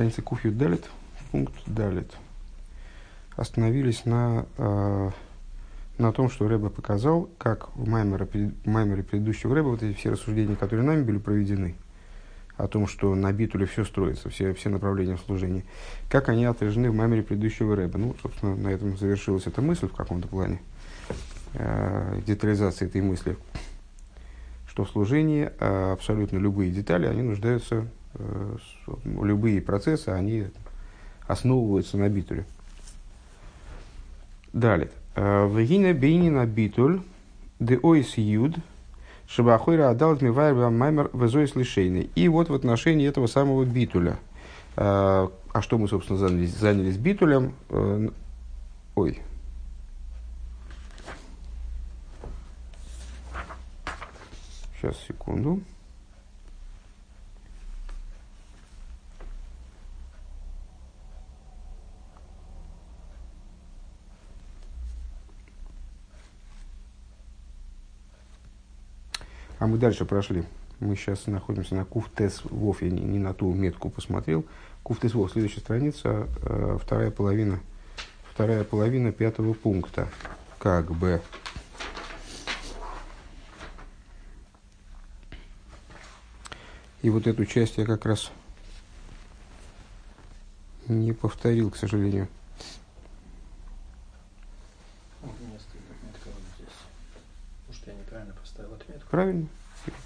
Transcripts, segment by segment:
странице Куфью Далит, пункт Далит. Остановились на, э, на том, что Рэба показал, как в Маймере, Маймере предыдущего Рэба вот эти все рассуждения, которые нами были проведены, о том, что на битуле все строится, все, все направления в служении, как они отражены в Маймере предыдущего Рэба. Ну, собственно, на этом завершилась эта мысль в каком-то плане, э, детализация этой мысли, что в служении э, абсолютно любые детали, они нуждаются любые процессы, они основываются на битуле. Далее. Э, Вегина бейнина битуль де ойс юд шабахойра адалт мивайр маймер везойс лишейный. И вот в отношении этого самого битуля. Э, а что мы, собственно, занялись? Занялись битулем. Ой, Сейчас, секунду. А мы дальше прошли. Мы сейчас находимся на Куфтес Вов. Я не, не на ту метку посмотрел. Куфтес Вов, следующая страница, э, вторая половина, вторая половина пятого пункта. Как бы. И вот эту часть я как раз не повторил, к сожалению. Правильно,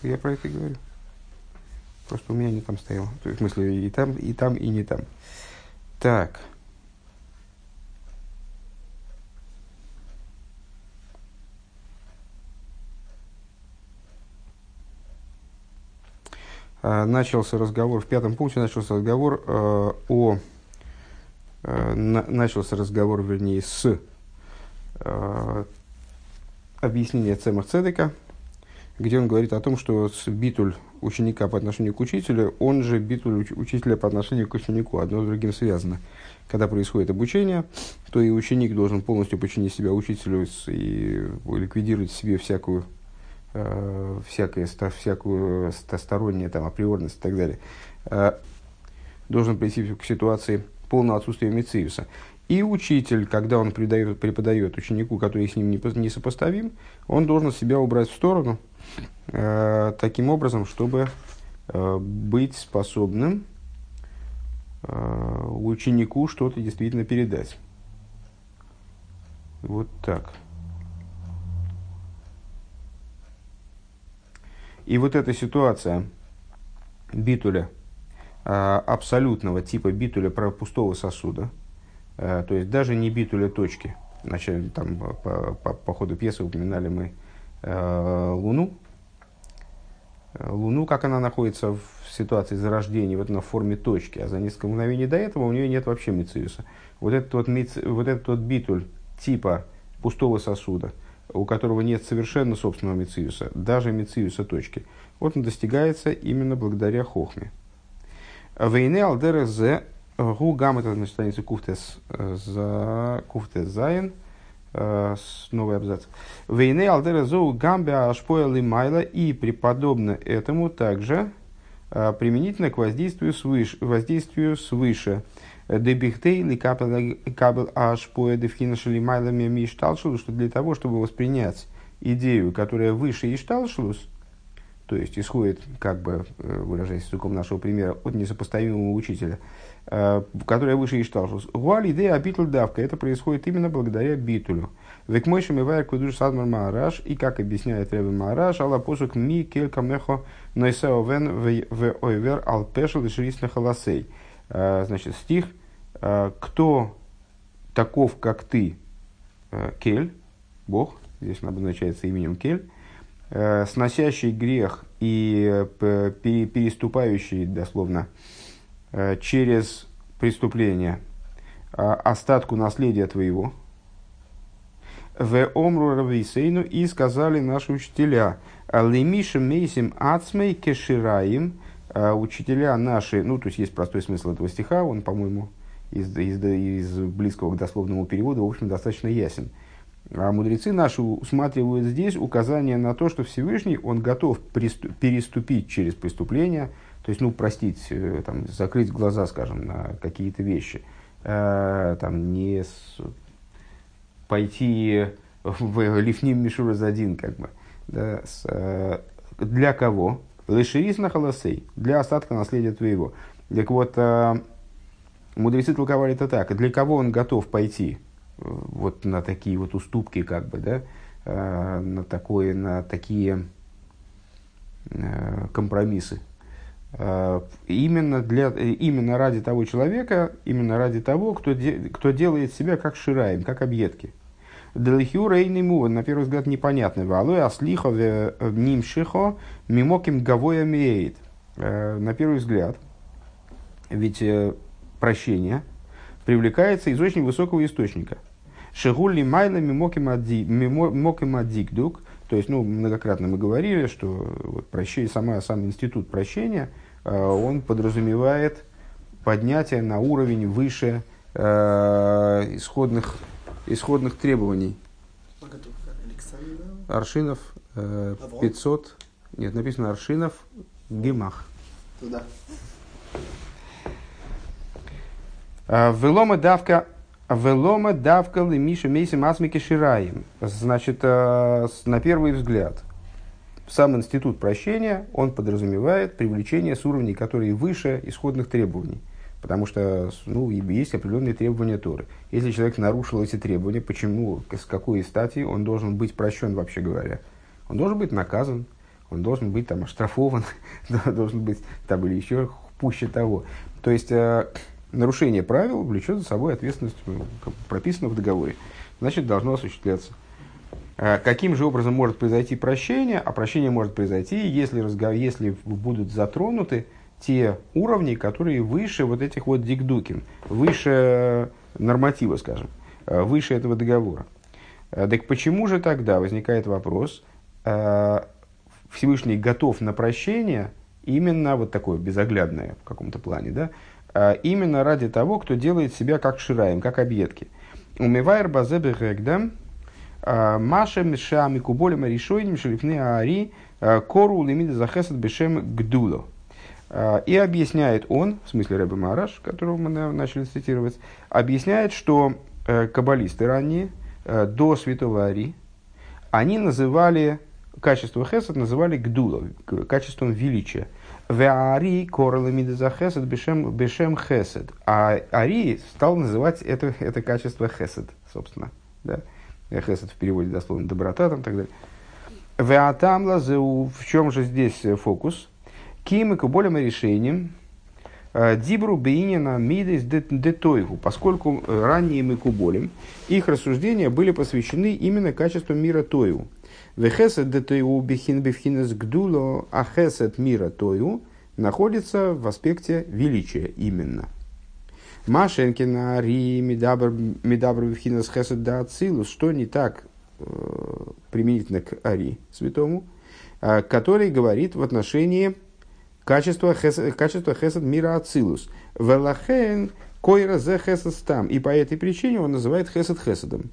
я про это и говорю. Просто у меня не там стояло. В смысле, и там, и там, и не там. Так. А, начался разговор, в пятом пункте начался разговор э, о... Э, на, начался разговор, вернее, с э, объяснения Цемах Цедека, где он говорит о том, что битуль ученика по отношению к учителю, он же битуль учителя по отношению к ученику, одно с другим связано. Когда происходит обучение, то и ученик должен полностью подчинить себя учителю и ликвидировать в себе всякую, э, всякое, всякую стороннее там, априорность и так далее. Э, должен прийти к ситуации полного отсутствия мециуса. И учитель, когда он преподает, преподает ученику, который с ним не, сопоставим, он должен себя убрать в сторону, э, таким образом, чтобы э, быть способным э, ученику что-то действительно передать. Вот так. И вот эта ситуация битуля, э, абсолютного типа битуля пустого сосуда – то есть даже не битуля точки. Значит, там, по, по, по ходу пьесы упоминали мы э, Луну. Э, Луну, как она находится в ситуации зарождения, вот на форме точки, а за несколько мгновений до этого у нее нет вообще мициуса. Вот этот вот, вот этот вот битуль типа пустого сосуда, у которого нет совершенно собственного мициуса, даже мициуса точки, вот он достигается именно благодаря хохме. Вейне алдерзе Гу гам это на странице Куфтес э, за Куфтес Зайн. Э, новый абзац. Вейне алдера зоу гамбе ашпоя майла и преподобно этому также э, применительно к воздействию свыше. Воздействию свыше. Дебихтей ли кабел ашпоя девхина шалимайла мишталшилу, что для того, чтобы воспринять идею, которая выше ишталшилус, то есть исходит, как бы выражаясь языком нашего примера, от несопоставимого учителя – Э, которая выше Ишталшус. Гуаль идея битуль давка. Это происходит именно благодаря битулю. Век мой шамивая кудуш садмар маараш. И как объясняет Ребе Маараш, алла посук ми келька мехо нойсео вен в ойвер ал пешел и шрисна халасей. Э, значит, стих. Э, Кто таков, как ты, Кель, Бог, здесь он обозначается именем Кель, сносящий грех и переступающий, дословно, через преступление э, остатку наследия твоего. В омру рависейну и сказали наши учителя, лемиша мейсим ацмей кешираим, э, учителя наши, ну, то есть есть простой смысл этого стиха, он, по-моему, из, из, из близкого к дословному переводу, в общем, достаточно ясен. А мудрецы наши усматривают здесь указание на то, что Всевышний, он готов переступить через преступление, То есть, ну, простить, э, там, закрыть глаза, скажем, на какие-то вещи. Э, там, не с, пойти в лифним мишура за один, как бы. Да, с, э, для кого? Леширис на холосей, для остатка наследия твоего. Так вот, э, мудрецы толковали это так. Для кого он готов пойти э, вот на такие вот уступки, как бы, да, э, на, такое, на такие компромиссы? Э, именно, для, именно ради того человека, именно ради того, кто, де, кто делает себя как шираем, как объедки. Делихюра и нему, на первый взгляд, непонятно. Валой аслихо нимшихо мимоким гавоя меет. Э, на первый взгляд, ведь э, прощение привлекается из очень высокого источника. Шигулли майла мимоким адикдук. То есть, ну, многократно мы говорили, что вот прощение, сама, сам институт прощения, э, он подразумевает поднятие на уровень выше э, исходных исходных требований. Аршинов э, 500, нет, написано Аршинов Гемах. Туда. А, велома давка Велома давка лемиша мейси масмики шираем. Значит, э, на первый взгляд, сам институт прощения, он подразумевает привлечение с уровней, которые выше исходных требований. Потому что ну, есть определенные требования Торы. Если человек нарушил эти требования, почему, с какой стати он должен быть прощен, вообще говоря? Он должен быть наказан, он должен быть там оштрафован, должен быть там или еще пуще того. То есть э, нарушение правил влечет за собой ответственность, ну, прописанную в договоре. Значит, должно осуществляться. Э, каким же образом может произойти прощение? А прощение может произойти, если, разговор, если будут затронуты те уровни, которые выше вот этих вот дикдукин, выше норматива, скажем, э, выше этого договора. Э, так почему же тогда возникает вопрос, Всевышний готов на прощение именно вот такое безоглядное в каком-то плане, да, именно ради того, кто делает себя как шираем, как объедки. Умивайр базебе гэгдам, Маша миша микуболем решойним шелифны аари кору лимида захесад бешем гдуло. А, и объясняет он, в смысле Рэбе Мараш, которого мы начали цитировать, объясняет, что э, каббалисты ранние, э, до святого Ари, они называли качество хесед, называли гдула, качеством величия. В Ари за хесед бешем, бешем хесед. А Ари стал называть это, это качество хесед, собственно. Да? Хесед в переводе дословно доброта там, и так далее. В в чем же здесь фокус? Ким и куболем решением э, Дибру Бейнина Мидес Детойгу, поскольку э, ранние Микуболем, их рассуждения были посвящены именно качеству мира Тою. Вехесет Детойгу Бехин Бевхинес Гдуло, а Хесет мира Тою находится в аспекте величия именно. Машенкина Ри Медабр Бевхинес Хесет Да Ацилус, что не так э, применительно к Ари святому, который говорит в отношении качество хесед, качество хесед мира ацилус. Велахен койра зе хесед стам. И по этой причине он называет хесед хеседом.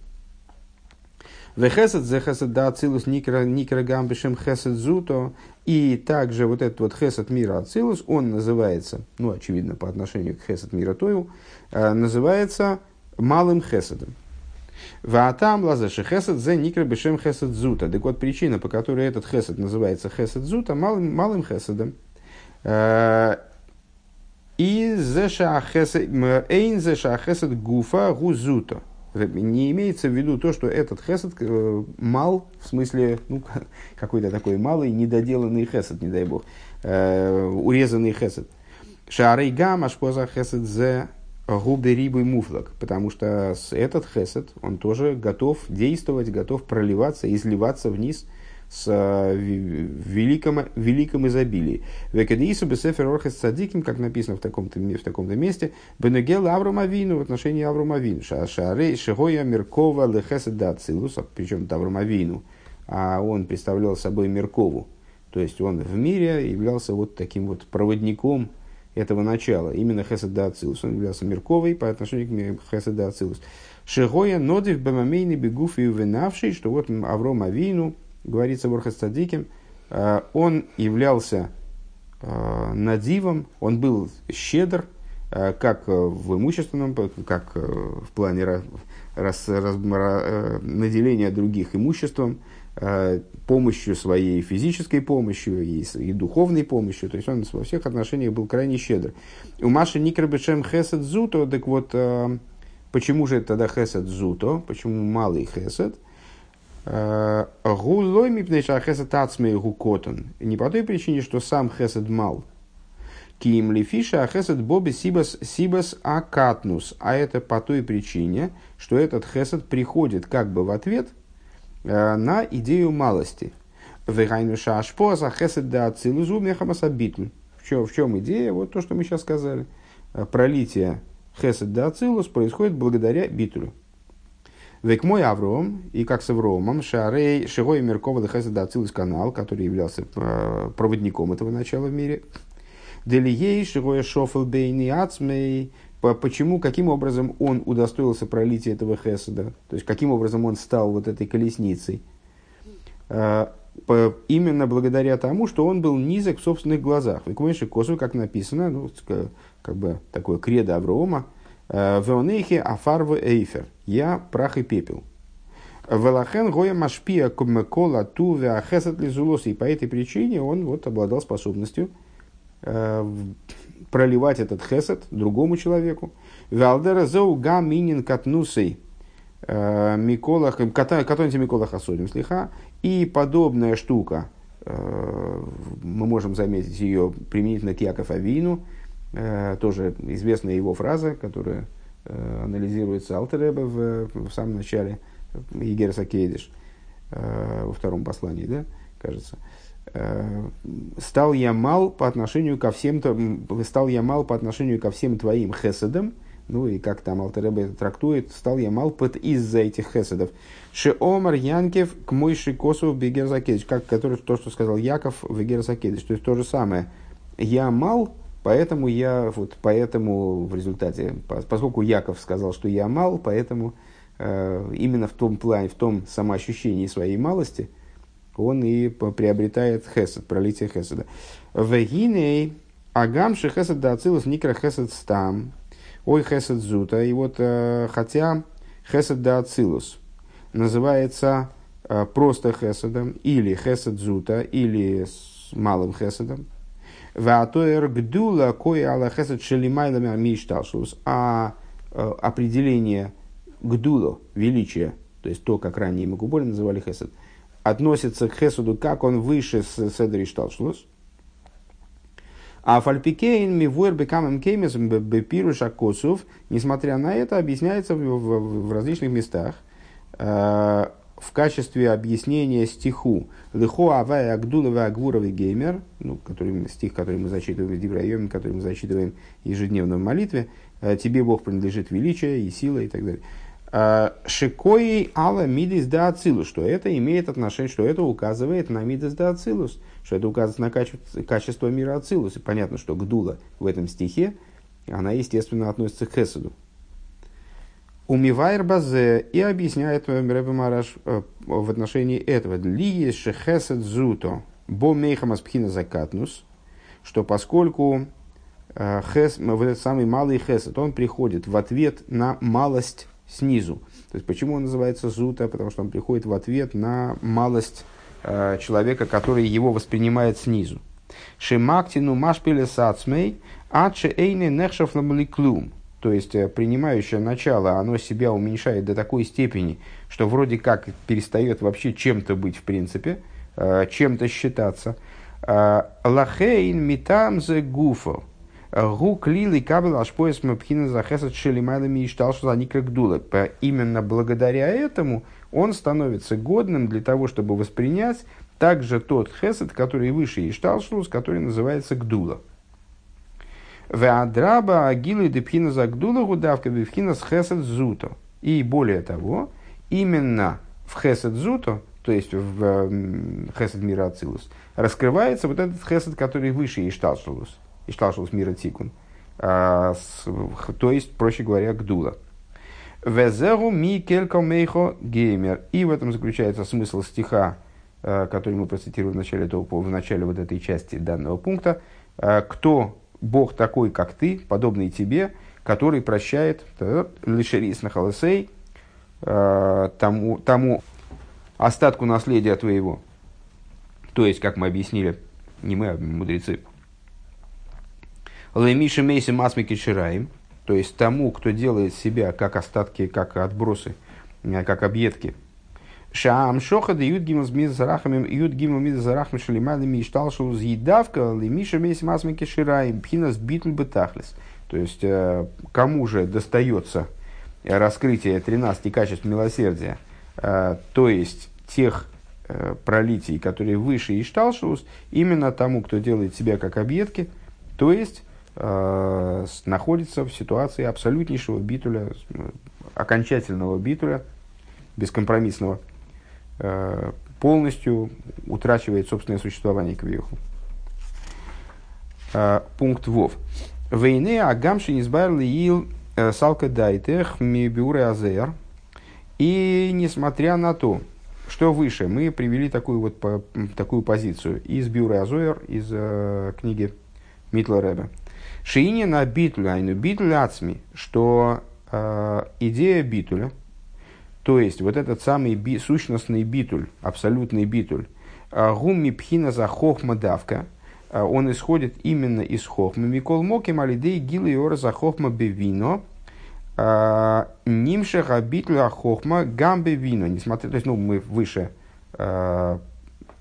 Вехесед зе хесед да ацилус никра гамбишем хесед зуто. И также вот этот вот хесед мира ацилус, он называется, ну, очевидно, по отношению к хесед мира тою, э, называется малым хеседом. Ваатам лазаши хесед зе никра бешем хесед зута. Так вот, причина, по которой этот хесед называется хесед зута, малым, малым хеседом. Э, и эйн зешахесед гуфа гузуто. Не имеется в виду то, что этот хесед э, мал, в смысле, ну, какой-то такой малый, недоделанный хесед, не дай бог, э, урезанный хесед. Шарей гам ашпоза хесед зе? Губы рибы муфлак, потому что этот хесед, он тоже готов действовать, готов проливаться, изливаться вниз – с э, великом, великом изобилии. Векадиису бесефер орхес садиким, как написано в таком-то, в таком-то месте, бенегел Авромавину в отношении Авромавину. Шарей шигоя Меркова лехесед дацилус, причем это Авромавину, а он представлял собой Меркову. То есть он в мире являлся вот таким вот проводником этого начала. Именно Хесед Ацилус. Он являлся Мерковой по отношению к Хесед Ацилус. Шигоя нодив бамамейный бегуф и вынавший, что вот Авром Авину, говорится в Орхастадиким, э, он являлся э, надивом, он был щедр, э, как в имущественном, как в плане раз, раз, раз, наделения других имуществом, помощью своей физической помощью и, и духовной помощью. То есть он во всех отношениях был крайне щедр. У Маши Никрабешем Хесед Зуто, так вот, почему же тогда Хесед Зуто, почему малый Хесед – Гулой мипнейша хесед ацмей гукотон. Не по той причине, что сам хесед мал. Ким лифиша хесед боби сибас сибас акатнус. А это по той причине, что этот хесед приходит как бы в ответ э, на идею малости. Вегайнуша ашпоаса хесед да ацилузу мехамасабитль. В чем, в чем идея? Вот то, что мы сейчас сказали. Э, пролитие хесед да ацилус происходит благодаря битулю. Век мой Авром, и как с Авромом, Шарей, Шигой Меркова Дехеседа Ацилус канал, который являлся э, проводником этого начала в мире. Делией Шигой Шофел Бейни Ацмей, почему, каким образом он удостоился пролития этого Хеседа, то есть каким образом он стал вот этой колесницей. Э, именно благодаря тому, что он был низок в собственных глазах. Векмойши Косу, как написано, ну, как бы такое кредо Аврома, Веонейхи афарву эйфер. Я прах и пепел. Велахен гоя машпия кумекола ту веахесет лизулос. И по этой причине он вот обладал способностью э, проливать этот хесед другому человеку. Валдера зоу га минин катнусей э, Миколах, катонти Миколах Асодим слиха. И подобная штука, э, мы можем заметить ее применительно к Яков Авину, тоже известная его фраза, которая э, анализируется Алтереба в, в самом начале Егерса Кейдиш, э, во втором послании, да, кажется. «Стал я мал по отношению ко всем, стал я мал по отношению ко всем твоим хеседам, ну и как там Алтереба это трактует, стал я мал под из-за этих хеседов. Шеомар Янкев к мойши косу в Герзакедиш, как который, то, что сказал Яков в Герзакедиш, то есть то же самое. Я мал Поэтому я, вот поэтому в результате, поскольку Яков сказал, что я мал, поэтому э, именно в том плане, в том самоощущении своей малости, он и приобретает хесед, пролитие хеседа. Вегиней агамши хесед да ацилус никра хесед стам, ой хесед зута. И вот э, хотя хесед да ацилус называется э, просто хеседом, или хесед зута, или с малым хеседом, Ватоэр гдула кое аллахесет шелимайлами мишталшус. А э, определение гдула, величия, то есть то, как ранее Макуболи называли хесед, относится к хесуду, как он выше с седри шталшлус. А фальпикейн мивуэр бекамем кеймес бепируш акосов, несмотря на это, объясняется в, в, в различных местах. В качестве объяснения стиху «Лихо авая агдулова агвуровый геймер», ну, который, стих, который мы зачитываем в Дибрайоме, который мы зачитываем ежедневно в молитве, «Э, «Тебе Бог принадлежит величие и сила» и так далее. «Э, Шикои ала мидис да ацилус, что это имеет отношение, что это указывает на мидис да ацилус, что это указывает на качество, качество мира ацилус. И понятно, что гдула в этом стихе, она, естественно, относится к хесаду. Умивайр базе и объясняет Рэбе Мараш э, в отношении этого. Ли шехесед зуто бо мейхамас пхина закатнус, что поскольку э, хес, вот этот самый малый хесед, он приходит в ответ на малость снизу. То есть почему он называется зута? Потому что он приходит в ответ на малость э, человека, который его воспринимает снизу. Шемактину машпиле сацмей, аче эйне нехшев клум то есть э, принимающее начало, оно себя уменьшает до такой степени, что вроде как перестает вообще чем-то быть в принципе, э, чем-то считаться. Э, лахейн митам зе гуфо. Гу клили кабел ашпоес мапхина захесат шелимайлами и штал, что они как дула. Именно благодаря этому он становится годным для того, чтобы воспринять также тот хесед, который выше Ишталшлус, который называется Гдула. Веадраба агилы депхина загдула гудавка бифхина с хесед зуто. И более того, именно в хесед зуто, то есть в хесед мира ацилус, раскрывается вот этот хесед, который выше Ишталшулус, Ишталшулус мира тикун. А, то есть, проще говоря, гдула. Везеру ми келько мейхо геймер. И в этом заключается смысл стиха, а, который мы процитировали в начале, этого, в начале вот этой части данного пункта. э, кто Бог такой, как ты, подобный тебе, который прощает лишерис на холосей тому, тому остатку наследия твоего. То есть, как мы объяснили, не мы, а мудрецы. Лемиши мейси масмики шираем, то есть тому, кто делает себя как остатки, как отбросы, э, как объедки. Шаам шохада юд гимл миз зарахами юд гимл миз зарахами шалимали миштал шоу зъедавка лемиша мейси масмики шираем пхинас битл бетахлес. То есть, э, кому же достается раскрытие 13 качеств милосердия, э, то есть тех пролитий, которые выше Ишталшус, именно тому, кто делает себя как объедки, то есть э, находится в ситуации абсолютнейшего битуля, окончательного битуля, бескомпромиссного, э, полностью утрачивает собственное существование к веху. Э, пункт ВОВ. Войны агамши избавили ил э, салка дайтех мибюре азер. И несмотря на то, что выше, мы привели такую вот по, такую позицию из Бюра Азоер, из э, книги Митла Рэбе. Шиини на битуля, айну битуля ацми, что э, идея битуля, то есть вот этот самый би, сущностный битуль, абсолютный битуль, э, гумми пхина за хохма давка, э, он исходит именно из хохма. Микол моки малидей гилы ора за хохма бевино, э, нимшеха битуля хохма гамбе вино. Несмотря, то есть, ну, мы выше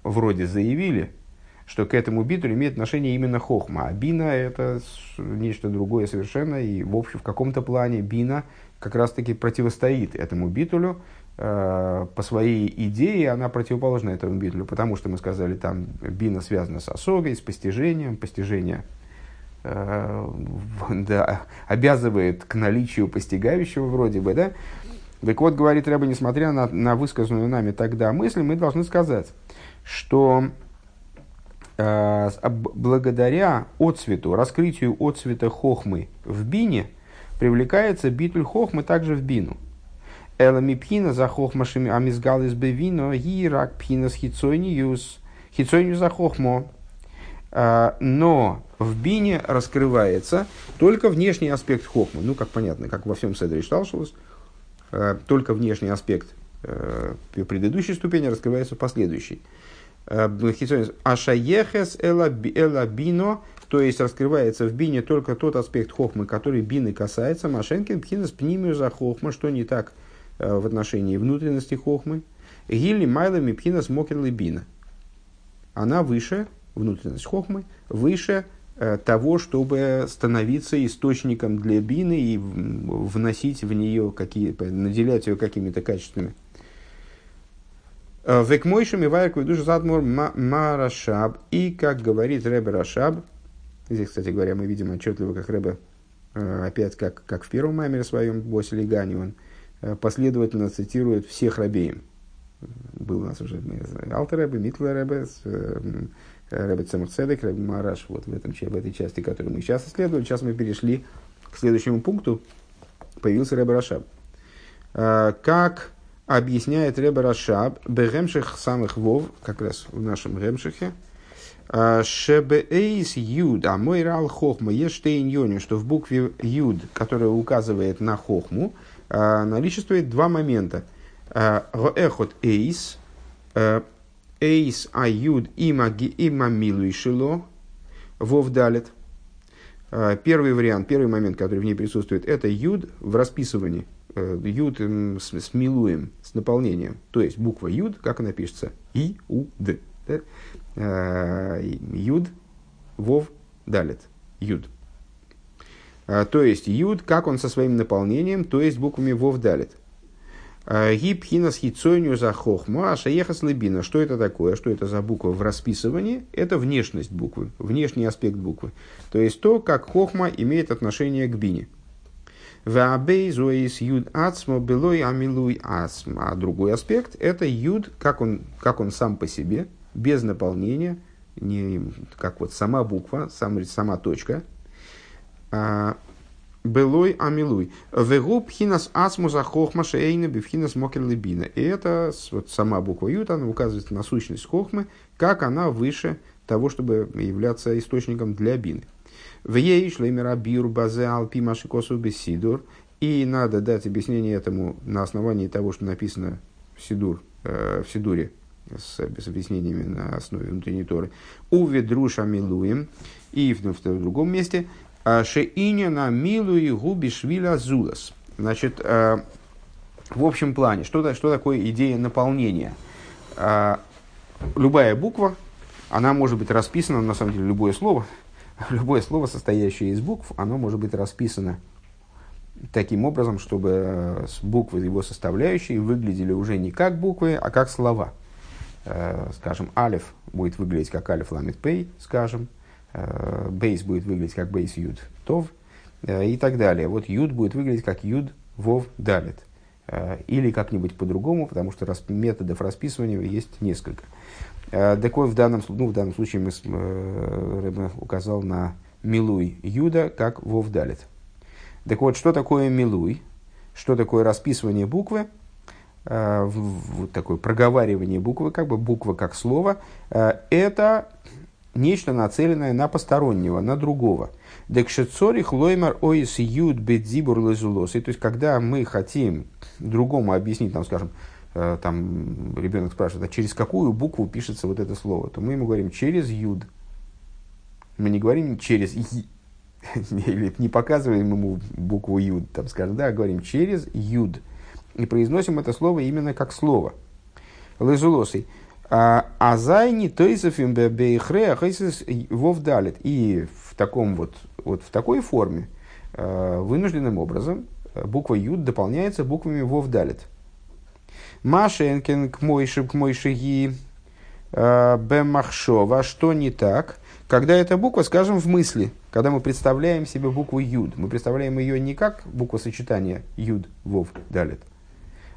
вроде заявили, что к этому битулю имеет отношение именно хохма. А бина – это нечто другое совершенно, и в общем в каком-то плане бина как раз-таки противостоит этому битулю. Э, по своей идее она противоположна этому битулю, потому что мы сказали, там бина связана с осогой, с постижением, постижение э, да, обязывает к наличию постигающего вроде бы, да? Так вот, говорит Рэба, несмотря на, на высказанную нами тогда мысль, мы должны сказать, что Э, благодаря отцвету, раскрытию отцвета хохмы в бине, привлекается битуль хохмы также в бину. Элами пхина за хохмашами амизгал из бевино, гирак пхина с хитсойниюс, хитсойнию за хохмо. Э, но в бине раскрывается только внешний аспект хохмы. Ну, как понятно, как во всем Седре Шталшилус, э, только внешний аспект предыдущей ступени раскрывается в последующей. Э, Ашаехес элабино, то есть раскрывается в бине только тот аспект хохмы, который бины касается. Машенкин пхинас пнимию за хохма, что не так э, в отношении внутренности хохмы. Гилли майлами пхинас мокерлы бина. Она выше, внутренность хохмы, выше э, того, чтобы становиться источником для бины и вносить в нее какие, наделять ее какими-то качествами. Э, Век мойшу мивайрку душу задмур марашаб. И, как говорит Рэбе Рашаб, здесь, кстати говоря, мы видим отчетливо, как Рэбе, э, опять как, как в первом маймере своем, Босе Легани, он э, последовательно цитирует всех рабеем. Был у нас уже Алтер Рэбе, Митла Рэбе, Рэбе Цемахцедек, Рэбе Мараш, вот в, этом, в этой части, которую мы сейчас исследовали. Сейчас мы перешли к следующему пункту. Появился Рэбе Рашаб. Как объясняет Реба Рашаб, Бегемших самых вов, как раз в нашем Гемшихе, «А, Шебеэйс Юд, а мой рал хохма, ештейн йони, что в букве Юд, которая указывает на хохму, а, наличествует два момента. «А, Роэхот эйс, эйс а юд има има милуй шило, вов далит. Первый вариант, первый момент, который в ней присутствует, это юд в расписывании – Э, юд с, с милуем, с наполнением. То есть буква юд, как она пишется? И, у, д. Э, юд, вов, далит. Юд. Э, то есть юд, как он со своим наполнением, то есть буквами вов, далит. Гибхинас хицойню за хохму, а шаехас лебина. Что это такое? Что это за буква в расписывании? Это внешность буквы, внешний аспект буквы. То есть то, как хохма имеет отношение к бине. Ваабейзуэйс юд ацмо белой амилуй асм. А другой аспект – это юд, как он, как он сам по себе, без наполнения, не, как вот сама буква, сам, сама точка. А, белой амилуй. Вегу пхинас асму за хохма шейна бифхинас мокер лебина. И это вот сама буква юд, она указывает на сущность хохмы, как она выше того, чтобы являться источником для бины. В ей шлемера бир базе алпи машикосу бессидур. И надо дать объяснение этому на основании того, что написано в, Сидур, э, в Сидуре, с, с объяснениями на основе внутренней Торы. Друша милуем. И в, в, в другом месте. «А Шеиня на милуи губи швиля зулас. Значит, э, в общем плане, что, что такое идея наполнения? Э, любая буква, она может быть расписана, на самом деле, любое слово, любое слово, состоящее из букв, оно может быть расписано таким образом, чтобы э, буквы его составляющие выглядели уже не как буквы, а как слова. Э, скажем, алиф будет выглядеть как алиф ламит пей, скажем, э, бейс будет выглядеть как бейс юд тов и так далее. Вот юд будет выглядеть как юд вов далит. Или как-нибудь по-другому, потому что методов расписывания есть несколько. Так вот, в данном, ну, в данном случае мы, Рэбе указал на Милуй Юда как Вов Далит. Так вот, что такое милуй? Что такое расписывание буквы? Э, вот такое проговаривание буквы, как бы буква как слово. Э, это нечто нацеленное на постороннего, на другого. Декшецори хлоймар оис юд бедзибур лезулосы. То есть, когда мы хотим другому объяснить, там, скажем, э, там ребенок спрашивает, а через какую букву пишется вот это слово, то мы ему говорим через юд. Мы не говорим через или не показываем ему букву Юд, там скажем, да, говорим через Юд. И произносим это слово именно как слово. Лезулосый. А зайни тойсофим бейхре ахайсис вовдалит. И в таком вот, вот в такой форме, а, вынужденным образом, буква Юд дополняется буквами вовдалит. Машенкин к мойши к мойшиги а, бемахшова. Что не так? Когда эта буква, скажем, в мысли, когда мы представляем себе букву Юд, мы представляем ее не как буква сочетания Юд, Вов, Далит,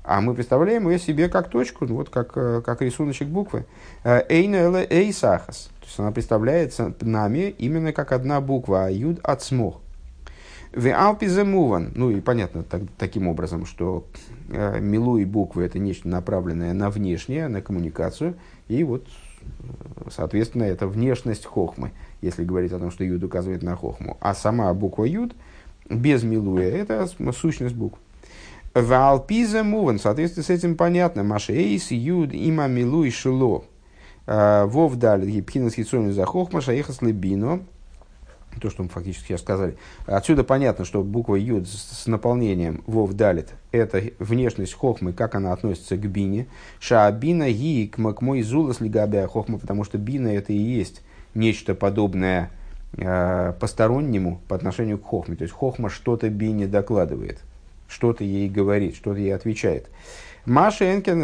а мы представляем ее себе как точку, вот как, э, как рисуночек буквы. Э, Эйна Эй Сахас. То есть она представляется нами именно как одна буква, а Юд от смог. В Алпиземуван, ну и понятно так, таким образом, что э, милу буквы это нечто направленное на внешнее, на коммуникацию, и вот Соответственно, это внешность хохмы, если говорить о том, что юд указывает на хохму. А сама буква юд без милуя – это сущность букв. Валпиза муван, в соответствии с этим понятно. Машейс юд има милуй шило. А, вов дали гипхинас хитсони за хохма шаехас лебино то, что мы фактически сейчас сказали. Отсюда понятно, что буква Юд с наполнением Вов Далит – это внешность хохмы, как она относится к бине. Шаабина ги к мой зулас лигабя хохма, потому что бина – это и есть нечто подобное э, постороннему по отношению к хохме. То есть хохма что-то бине докладывает, что-то ей говорит, что-то ей отвечает. Машенкин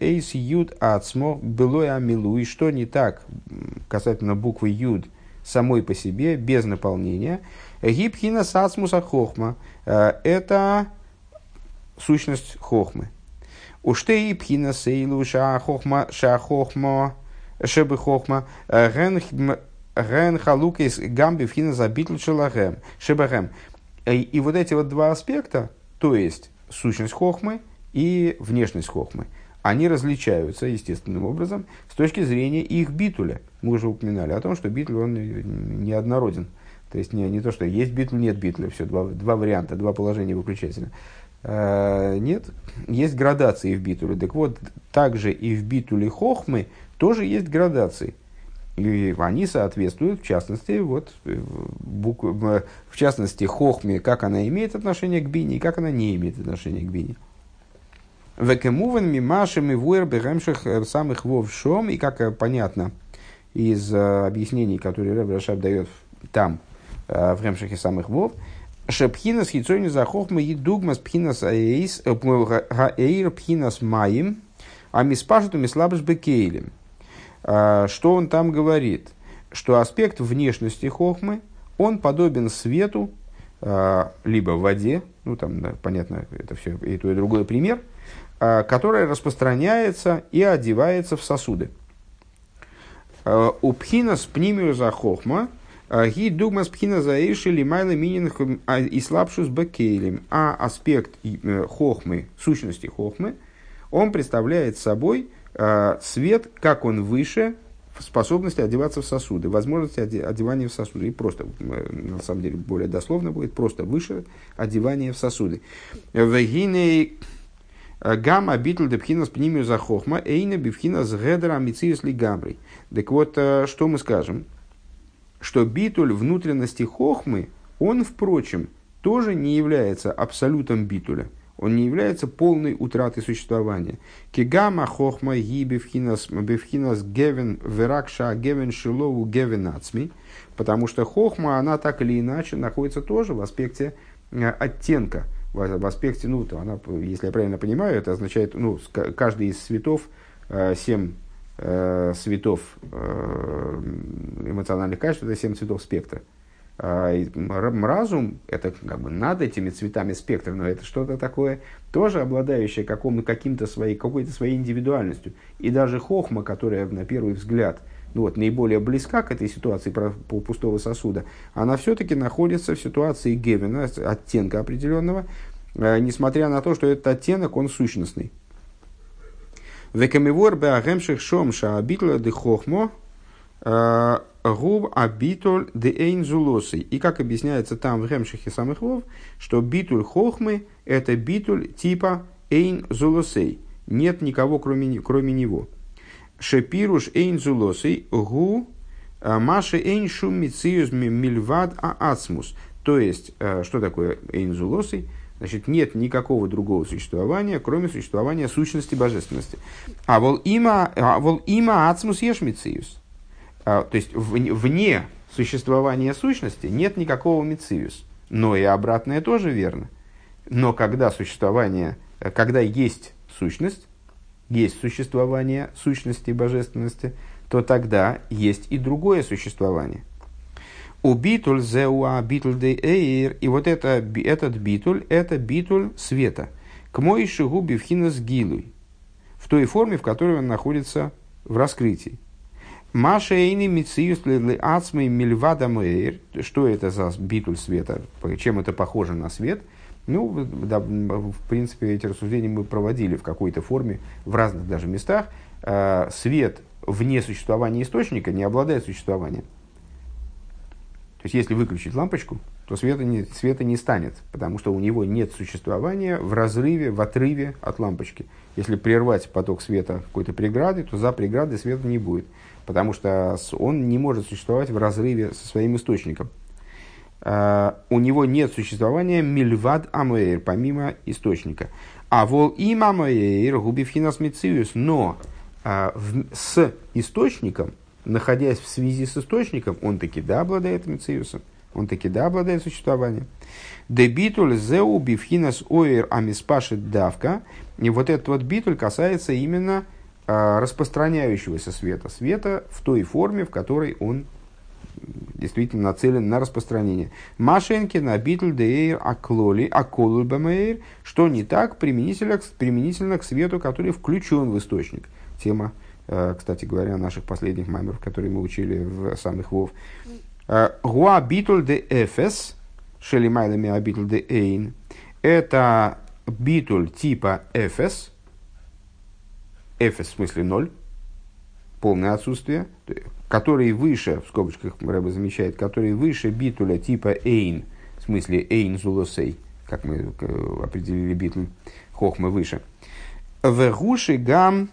эйс юд ацмо было амилу. И что не так касательно буквы юд – самой по себе, без наполнения. Гибхина сацмуса хохма э, – это сущность хохмы. Уштей пхина сейлу шахохма шахохма шебы хохма э, ген халукис гамби пхина забитл шелахем шебахем. Э, и вот эти вот два аспекта, то есть сущность хохмы и внешность хохмы – они различаются естественным образом с точки зрения их битуля. Мы уже упоминали о том, что битуль он неоднороден. То есть не, не то, что есть битуль, нет битуля, все, два, два варианта, два положения выключателя. А, нет, есть градации в битуле. Так вот, также и в битуле хохмы тоже есть градации. И они соответствуют, в частности, вот, букв, в частности, хохме, как она имеет отношение к бине и как она не имеет отношения к бине. Векемуван мимашем и вуэр бегемших э, самых вов шом. И как э, понятно из э, объяснений, которые Рэб Рашаб дает там, в Ремшихе самых вов, Шепхинас хитсойни захохма и дугмас пхинас аэйс, гаэйр пхинас маим, а миспашету мислабш бекейлем. Что он там говорит? Что аспект внешности хохмы, он подобен свету, либо в воде, ну там, да, понятно, это все и то, и другой пример – а, которая распространяется и одевается в сосуды. А, у пхина с пнимию за хохма, а, ги дугма с пхина за эйши лимайла минин и слабшус бекейлем. А аспект э, хохмы, сущности хохмы, он представляет собой свет, как он выше способности одеваться в сосуды, возможности одевания в сосуды. И просто, на самом деле, более дословно будет, просто выше одевания в сосуды. Вегиней гамма битл депхина с пнимию за хохма, эйна бифхина с гедера амициус лигабрей. Так вот, что мы скажем? Что битуль внутренности хохмы, он, впрочем, тоже не является абсолютом битуля – он не является полной утратой существования. Кигама хохма ги бифхинас гевен веракша гевен шилову гевен ацми, потому что хохма, она так или иначе находится тоже в аспекте э, оттенка, в аспекте, ну, она, если я правильно понимаю, это означает, ну, каждый из цветов, э, семь э, цветов эмоциональных качеств, это семь цветов спектра. А, разум – это как бы над этими цветами спектра, но это что-то такое, тоже обладающее каким-то своей, какой-то своей индивидуальностью. И даже хохма, которая на первый взгляд ну вот, наиболее близка к этой ситуации про, по пустого сосуда, она все-таки находится в ситуации Гевина, оттенка определенного, э, несмотря на то, что этот оттенок, он сущностный. Векамивор беагемших шомша абитла де хохмо Губ абитуль де эйнзулосы. И как объясняется там в Гемшихе самых вов, что битуль хохмы – это битуль типа эйнзулосей. Нет никого, кроме, кроме него. Шепируш эйнзулосей гу а, маши эйн шум мициюс мильвад а ацмус. То есть, э, что такое эйнзулосей? Значит, нет никакого другого существования, кроме существования сущности божественности. А вол има, а вол има ацмус еш мициюс. А, то есть вне существования сущности нет никакого мициус. Но и обратное тоже верно. Но когда существование, когда есть сущность, есть существование сущности божественности, то тогда есть и другое существование. У битуль зеуа битуль де и вот это, этот битуль, это битуль света. К мой шигу бифхинас гилуй, в той форме, в которой он находится в раскрытии. Маша эйни мициюс ли ацмей мильвада мэйр. Что это за битуль света? Чем это похоже на свет? Ну, да, в принципе, эти рассуждения мы проводили в какой-то форме, в разных даже местах. А, свет вне существования источника не обладает существованием. То есть, если выключить лампочку, то света не, света не станет, потому что у него нет существования в разрыве, в отрыве от лампочки. Если прервать поток света какой-то преграды, то за преградой света не будет потому что он не может существовать в разрыве со своим источником. Uh, у него нет существования мильвад амуэйр, помимо источника. А вол им амуэйр губивхинас мициус, но в, с источником, находясь в связи с источником, он таки да обладает мициусом, он таки да обладает существованием. Дебитуль зеу бифхинас оэр амиспашит давка, и вот этот вот битуль касается именно распространяющегося света, света в той форме, в которой он действительно нацелен на распространение. Машенки на битл деэйр аклоли аколул бамэйр, что не так применительно, применительно к свету, который включен в источник. Тема, э, кстати говоря, наших последних маймеров, которые мы учили в самых вов. Э, гуа битл де эфес, шелимайлами абитл де эйн, это битуль типа эфес, эфес в смысле ноль, полное отсутствие, который выше, в скобочках Рэба замечает, который выше битуля типа эйн, в смысле эйн зулосей, как мы определили битуль хохмы выше. Вегуши гам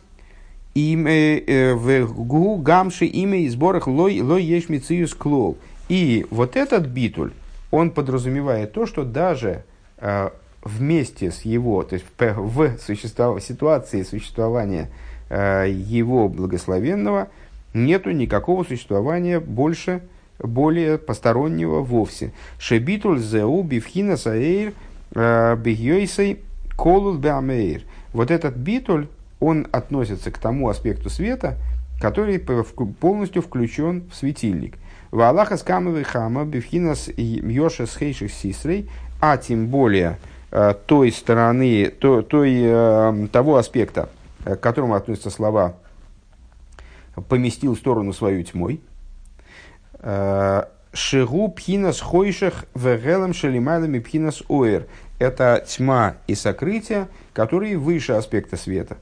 им э, э, вегу гамши имя и сборах лой лой еш мициюс клол. И вот этот битуль, он подразумевает то, что даже э, вместе с его, то есть в существов... ситуации существования э, его благословенного нету никакого существования больше, более постороннего вовсе. Шебитуль зеу бифхина саэйр э, бигьёйсей колул беамейр. Вот этот битуль, он относится к тому аспекту света, который полностью включен в светильник. В Аллаха скамовый хама бифхинас йоша схейших сисрей, а тем более той стороны, то, той, э, того аспекта, э, к которому относятся слова «поместил сторону свою тьмой», Шигу пхинас хойшах вегелем шалимайлами пхинас оэр. Это тьма и сокрытие, которые выше аспекта света.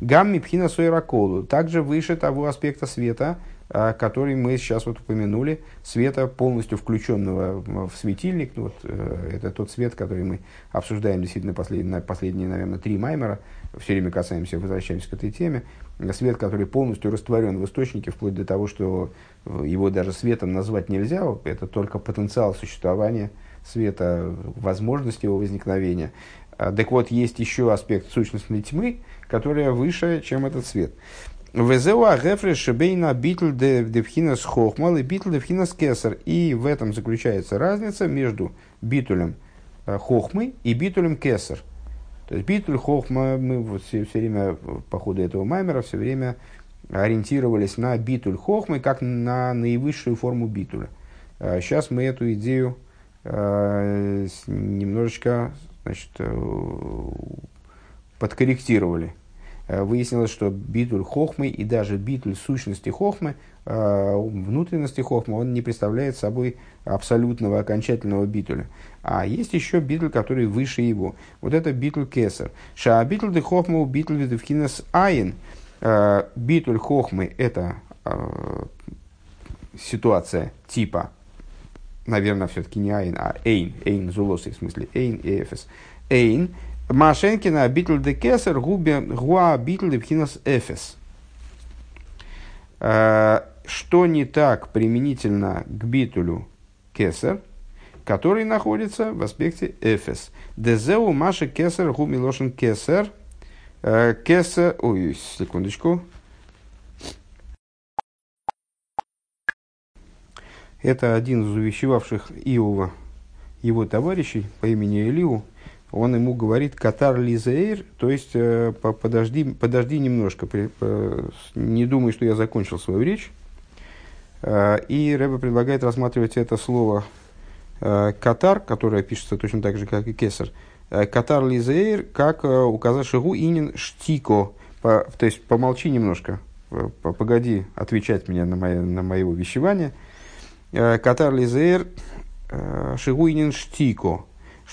Гамми пхина суэраколу. Также выше того аспекта света, который мы сейчас вот упомянули, света полностью включенного в светильник. Ну, вот, э, это тот свет, который мы обсуждаем действительно последние, последние наверное, три маймера. Все время касаемся, возвращаемся к этой теме. Свет, который полностью растворен в источнике, вплоть до того, что его даже светом назвать нельзя. Это только потенциал существования света, возможность его возникновения. А, так вот, есть еще аспект сущностной тьмы, которая выше, чем этот свет. Везеуа гефреш бейна битл девхинас хохмал и битл девхинас кесар. И в этом заключается разница между битулем э, хохмы и битулем кесар. То есть битуль хохма, мы все, все время по ходу этого маймера все время ориентировались на битуль хохмы как на наивысшую форму битуля. Сейчас а мы эту идею э, немножечко значит, э, подкорректировали выяснилось, что битуль хохмы и даже битуль сущности хохмы, э, внутренности хохмы, он не представляет собой абсолютного окончательного битуля. А есть еще битуль, который выше его. Вот это битуль кесар. Ша битуль де хохма у битуль видовкинес айн. Э, битуль хохмы – это ситуация типа, наверное, все-таки не айн, а эйн, эйн зулосы, в смысле эйн и эфес. Эйн Машенкина битл де кесар губе гуа битл де пхинас эфес. Э, что не так применительно к битулю кесар, который находится в аспекте эфес. Дезеу маша кесар гуми лошен кесар. Э, кесар... Ой, секундочку. Это один из увещевавших Иова его товарищей по имени Илиу, он ему говорит «катар лизеир», то есть э, подожди, подожди немножко, не думай, что я закончил свою речь. Э, и Рэбе предлагает рассматривать это слово э, «катар», которое пишется точно так же, как и «кесар», «катар лизеир», как указать «шигу инин штико», то есть помолчи немножко, погоди отвечать мне на, мое, на мое увещевание. «Катар лизеир», «шигу инин штико»,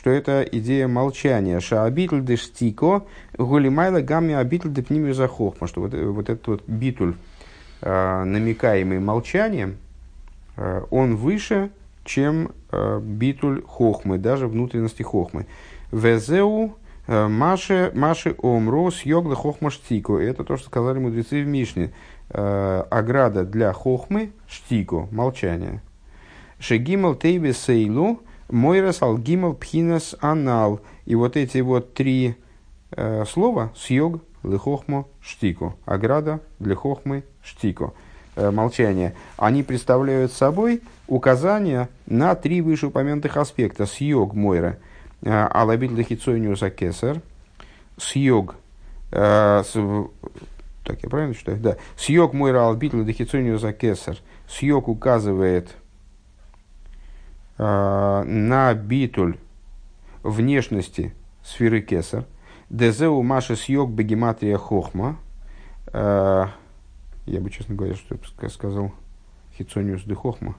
что это идея молчания. Шаабитль де штико, гулимайла гамми абитль де пнимю захохма. Что вот, вот этот вот битуль, э, намекаемый молчанием, э, он выше, чем э, битуль хохмы, даже внутренности хохмы. Везеу э, Маше, Маше Омро с йогла хохма штико. Это то, что сказали мудрецы в Мишне. Э, ограда для хохмы штико, молчание. Шегимал тейбе сейлу – Мойрас алгимал пхинас анал. И вот эти вот три э, слова сьог, лехохмо, штико. Ограда для хохмы, штико. Э, молчание. Они представляют собой указания на три вышеупомянутых аспекта. Сьог мойра. Э, Алабит лехицойниуса кесар. Сьог. Э, так, я правильно читаю? Да. Сьог мойра албит лехицойниуса кесар. Сьог указывает Э, на битуль внешности сферы Кесар, Дезеу Маша Сьог Бегематрия Хохма, э, я бы, честно говоря, что я сказал Хитсониус де Хохма,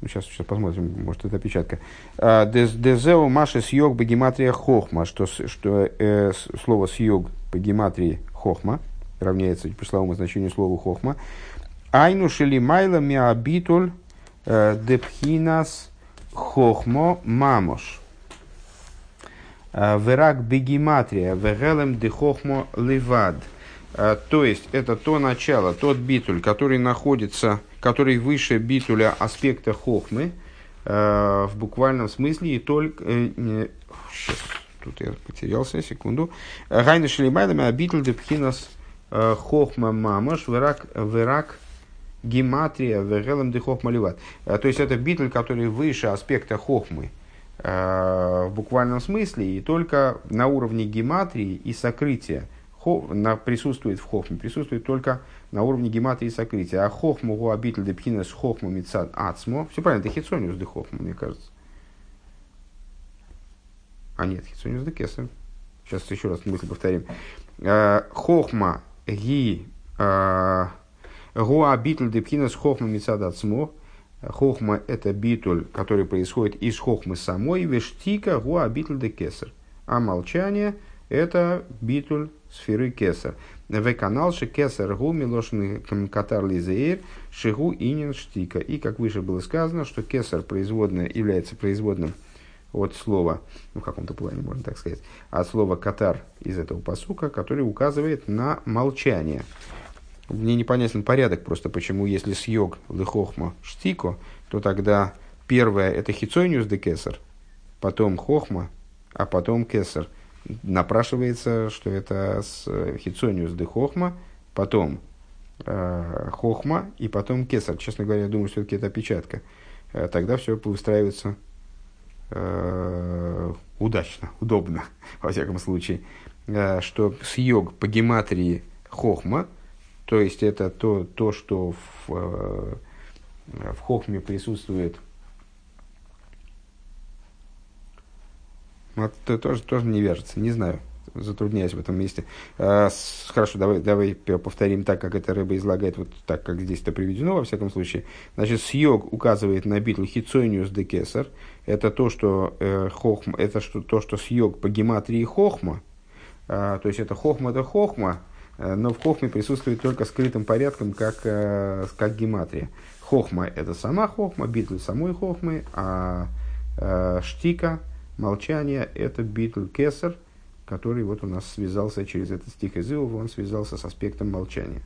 ну, сейчас, сейчас посмотрим, может, это опечатка. Э, Дезеу Маша Сьог Бегематрия Хохма, что, что э, слово Сьог по гематрии Хохма равняется числовому значению слова Хохма. Айну шели майла миабитуль депхинас хохмо мамош. Э, верак бегематрия, вегелем де хохмо ливад. Э, то есть, это то начало, тот битуль, который находится, который выше битуля аспекта хохмы, э, в буквальном смысле, и только... Сейчас, тут я потерялся, секунду. Гайна шлимайлами, а битуль де пхинас хохма мамош, верак, верак гематрия вегелем де хохма ливат. Э, то есть это битль, который выше аспекта хохмы э, в буквальном смысле, и только на уровне гематрии и сокрытия на, присутствует в хохме, присутствует только на уровне гематрии и сокрытия. А хохму гу обитель де пхина с хохму мицад ацмо. Все правильно, это хитсониус де хохму, мне кажется. А нет, хитсониус де кесар. Сейчас еще раз мысль повторим. Э, хохма ги Гуа битуль депхинас хохма мецадат смог. Хохма – это битуль, который происходит из хохмы самой. Вештика гуа битуль де кесар. А молчание это битуль сферы кесар. В канал ши кесар гу милошный катар лизеир шигу инин штика. И как выше было сказано, что кесар производное, является производным от слова, ну, в каком-то плане можно так сказать, от слова катар из этого посука, который указывает на молчание. Мне непонятен порядок просто, почему если съег лыхохма штико, то тогда первое это хицониус де кесар, потом хохма, а потом кесар. Напрашивается, что это с хицониус де хохма, потом э, хохма и потом кесар. Честно говоря, я думаю, все-таки это опечатка. Э, тогда все выстраивается э, удачно, удобно, во всяком случае. Э, что съег по гематрии хохма – то есть это то, то что в, э, в хохме присутствует. Вот это тоже, тоже не вяжется, не знаю, затрудняюсь в этом месте. А, хорошо, давай, давай повторим так, как это рыба излагает, вот так, как здесь это приведено, во всяком случае. Значит, съег указывает на битву хицониус де кесар. Это то, что э, хохма, это что, то, что съег по гематрии хохма. А, то есть это хохма это хохма, но в хохме присутствует только скрытым порядком, как, э, как гематрия. Хохма – это сама хохма, битл самой хохмы, а э, штика, молчание – это битл кесар, который вот у нас связался через этот стих из Иова, он связался с аспектом молчания.